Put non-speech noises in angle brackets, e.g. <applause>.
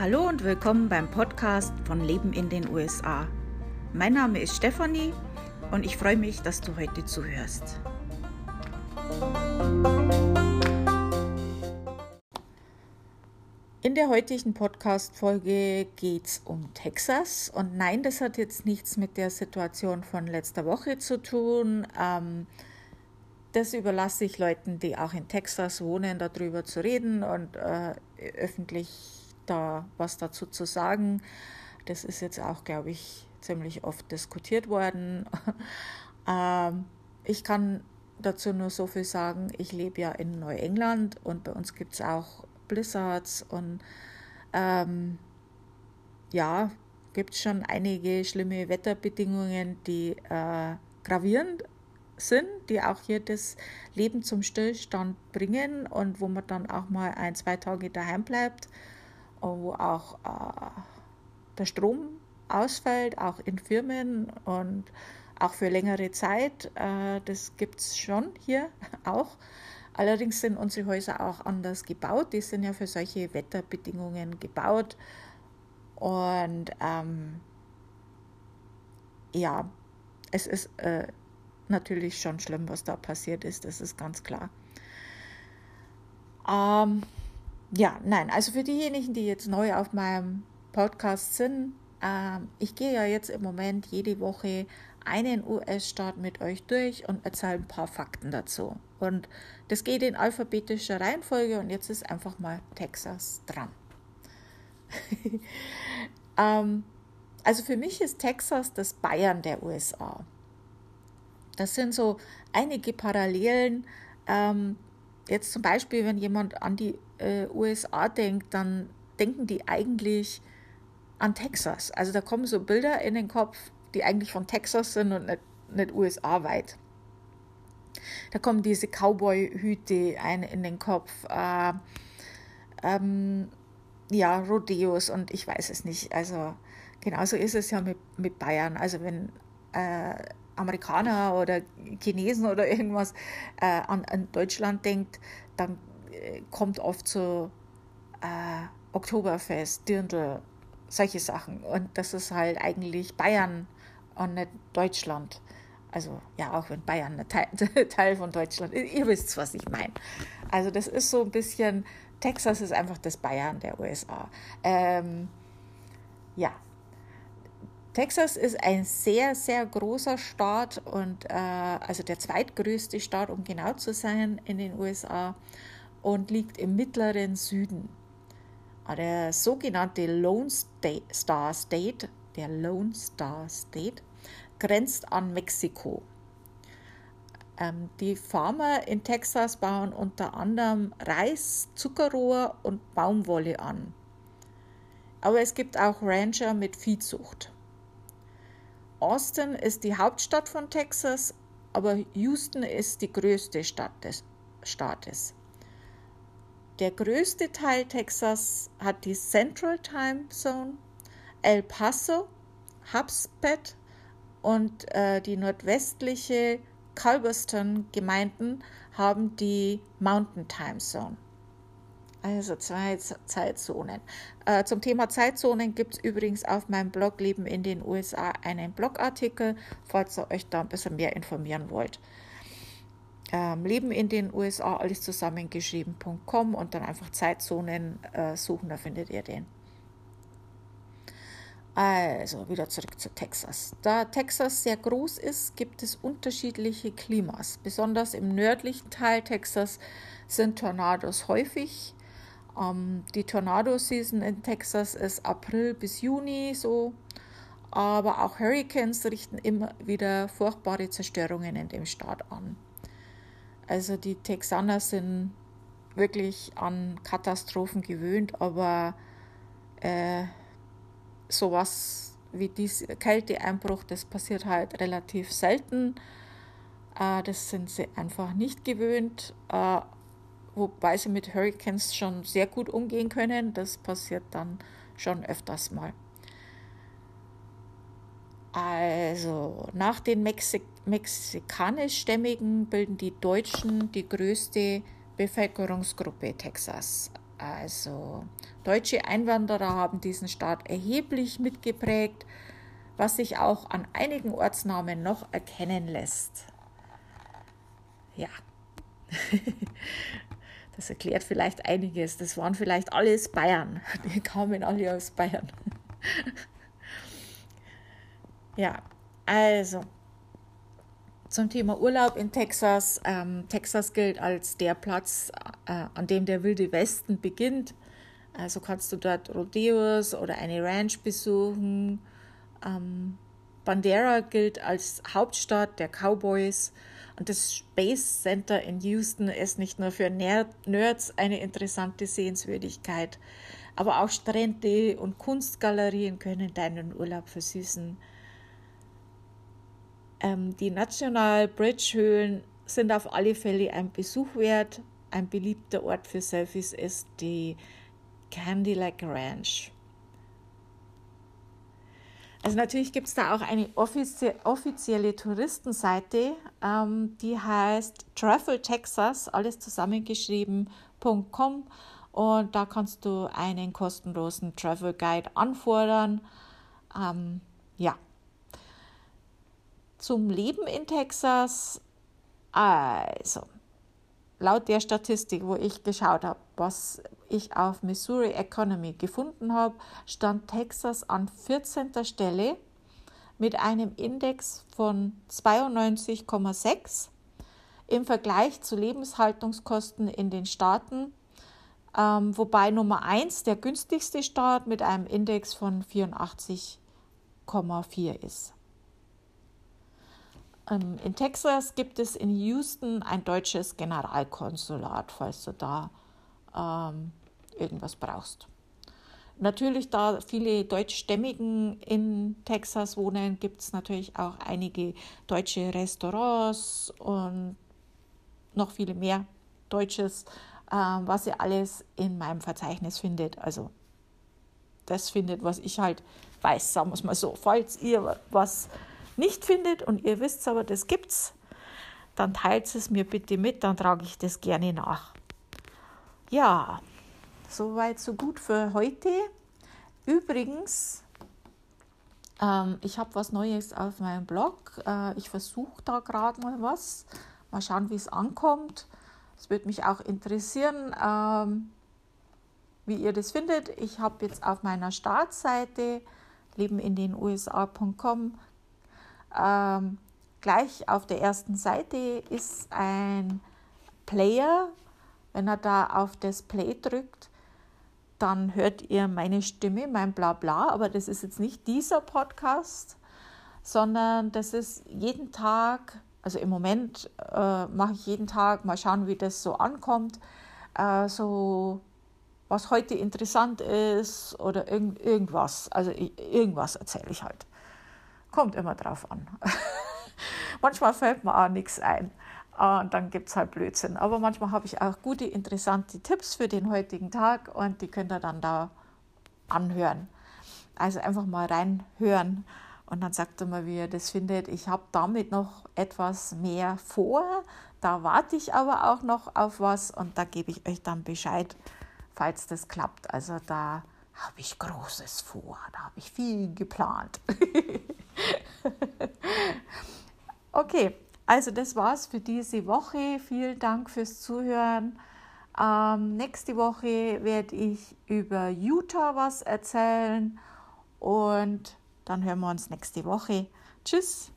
Hallo und willkommen beim Podcast von Leben in den USA. Mein Name ist Stefanie und ich freue mich, dass du heute zuhörst. In der heutigen Podcast-Folge geht es um Texas. Und nein, das hat jetzt nichts mit der Situation von letzter Woche zu tun. Ähm, das überlasse ich Leuten, die auch in Texas wohnen, darüber zu reden und äh, öffentlich da was dazu zu sagen. Das ist jetzt auch, glaube ich, ziemlich oft diskutiert worden. <laughs> ähm, ich kann dazu nur so viel sagen, ich lebe ja in Neuengland und bei uns gibt es auch Blizzards und ähm, ja, gibt es schon einige schlimme Wetterbedingungen, die äh, gravierend sind, die auch hier das Leben zum Stillstand bringen und wo man dann auch mal ein, zwei Tage daheim bleibt wo auch äh, der Strom ausfällt, auch in Firmen und auch für längere Zeit. Äh, das gibt es schon hier <laughs> auch. Allerdings sind unsere Häuser auch anders gebaut. Die sind ja für solche Wetterbedingungen gebaut. Und ähm, ja, es ist äh, natürlich schon schlimm, was da passiert ist. Das ist ganz klar. Ähm, ja, nein, also für diejenigen, die jetzt neu auf meinem Podcast sind, äh, ich gehe ja jetzt im Moment jede Woche einen US-Staat mit euch durch und erzähle ein paar Fakten dazu. Und das geht in alphabetischer Reihenfolge und jetzt ist einfach mal Texas dran. <laughs> ähm, also für mich ist Texas das Bayern der USA. Das sind so einige Parallelen. Ähm, jetzt zum Beispiel, wenn jemand an die äh, USA denkt, dann denken die eigentlich an Texas. Also da kommen so Bilder in den Kopf, die eigentlich von Texas sind und nicht, nicht USA weit. Da kommen diese Cowboy-Hüte ein in den Kopf. Äh, ähm, ja, Rodeos und ich weiß es nicht. Also genauso ist es ja mit, mit Bayern. Also wenn äh, Amerikaner oder Chinesen oder irgendwas äh, an, an, Deutschland denkt, dann äh, kommt oft so äh, Oktoberfest, Dirndl, solche Sachen. Und das ist halt eigentlich Bayern und nicht Deutschland. Also ja, auch wenn Bayern ein Teil, <laughs> Teil von Deutschland ist. Ihr wisst, was ich meine. Also das ist so ein bisschen, Texas ist einfach das Bayern der USA. Ähm, ja, Texas ist ein sehr, sehr großer Staat und äh, also der zweitgrößte Staat, um genau zu sein, in den USA und liegt im mittleren Süden. Der sogenannte Lone Star State, der Lone Star State, grenzt an Mexiko. Ähm, die Farmer in Texas bauen unter anderem Reis, Zuckerrohr und Baumwolle an. Aber es gibt auch Rancher mit Viehzucht. Austin ist die Hauptstadt von Texas, aber Houston ist die größte Stadt des Staates. Der größte Teil Texas hat die Central Time Zone, El Paso, Hubspet und äh, die nordwestliche Culberson-Gemeinden haben die Mountain Time Zone. Also zwei Zeitzonen. Äh, zum Thema Zeitzonen gibt es übrigens auf meinem Blog Leben in den USA einen Blogartikel, falls ihr euch da ein bisschen mehr informieren wollt. Ähm, Leben in den USA, alles zusammengeschrieben.com und dann einfach Zeitzonen äh, suchen, da findet ihr den. Also wieder zurück zu Texas. Da Texas sehr groß ist, gibt es unterschiedliche Klimas. Besonders im nördlichen Teil Texas sind Tornados häufig. Ähm, die Tornado-Season in Texas ist April bis Juni so. Aber auch Hurricanes richten immer wieder furchtbare Zerstörungen in dem Staat an. Also die Texaner sind wirklich an Katastrophen gewöhnt, aber äh, sowas wie dieser Kälteeinbruch, das passiert halt relativ selten. Äh, das sind sie einfach nicht gewöhnt, äh, wobei sie mit Hurricanes schon sehr gut umgehen können. Das passiert dann schon öfters mal. Also, nach den Mexik mexikanischstämmigen bilden die Deutschen die größte Bevölkerungsgruppe Texas. Also deutsche Einwanderer haben diesen Staat erheblich mitgeprägt, was sich auch an einigen Ortsnamen noch erkennen lässt. Ja, <laughs> das erklärt vielleicht einiges. Das waren vielleicht alles Bayern. <laughs> Die kamen alle aus Bayern. <laughs> Ja, also zum Thema Urlaub in Texas. Ähm, Texas gilt als der Platz, äh, an dem der wilde Westen beginnt. Also kannst du dort Rodeos oder eine Ranch besuchen. Ähm, Bandera gilt als Hauptstadt der Cowboys. Und das Space Center in Houston ist nicht nur für Nerds eine interessante Sehenswürdigkeit, aber auch Strände und Kunstgalerien können deinen Urlaub versüßen. Ähm, die National Bridge Höhlen sind auf alle Fälle ein Besuch wert. Ein beliebter Ort für Selfies ist die Candy Lake Ranch. Also natürlich gibt es da auch eine offizie offizielle Touristenseite, ähm, die heißt Travel Texas, alles zusammengeschrieben.com und da kannst du einen kostenlosen Travel Guide anfordern. Ähm, ja, zum Leben in Texas. Also, laut der Statistik, wo ich geschaut habe, was ich auf Missouri Economy gefunden habe, stand Texas an 14. Stelle mit einem Index von 92,6 im Vergleich zu Lebenshaltungskosten in den Staaten, ähm, wobei Nummer 1 der günstigste Staat mit einem Index von 84,4 ist. Ähm, in Texas gibt es in Houston ein deutsches Generalkonsulat, falls du da ähm, irgendwas brauchst. Natürlich, da viele Deutschstämmigen in Texas wohnen, gibt es natürlich auch einige deutsche Restaurants und noch viele mehr Deutsches, äh, was ihr alles in meinem Verzeichnis findet. Also das findet, was ich halt weiß, sagen wir es mal so. Falls ihr was nicht findet und ihr wisst aber, das gibt's, dann teilt es mir bitte mit, dann trage ich das gerne nach. Ja, soweit, so gut für heute. Übrigens, ähm, ich habe was Neues auf meinem Blog. Äh, ich versuche da gerade mal was. Mal schauen, wie es ankommt. Es würde mich auch interessieren, ähm, wie ihr das findet. Ich habe jetzt auf meiner Startseite lebenindenusa.com ähm, gleich auf der ersten Seite ist ein Player. Wenn er da auf das Play drückt, dann hört ihr meine Stimme, mein Blabla. Aber das ist jetzt nicht dieser Podcast, sondern das ist jeden Tag, also im Moment äh, mache ich jeden Tag, mal schauen, wie das so ankommt. Äh, so was heute interessant ist oder irgend, irgendwas. Also irgendwas erzähle ich halt. Kommt immer drauf an. <laughs> manchmal fällt mir auch nichts ein. Und dann gibt es halt Blödsinn. Aber manchmal habe ich auch gute, interessante Tipps für den heutigen Tag und die könnt ihr dann da anhören. Also einfach mal reinhören und dann sagt ihr mal, wie ihr das findet. Ich habe damit noch etwas mehr vor. Da warte ich aber auch noch auf was und da gebe ich euch dann Bescheid, falls das klappt. Also da habe ich Großes vor, da habe ich viel geplant. <laughs> okay, also das war's für diese Woche. Vielen Dank fürs Zuhören. Ähm, nächste Woche werde ich über Utah was erzählen und dann hören wir uns nächste Woche. Tschüss.